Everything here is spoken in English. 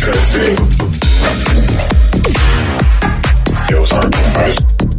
crazy. It was the to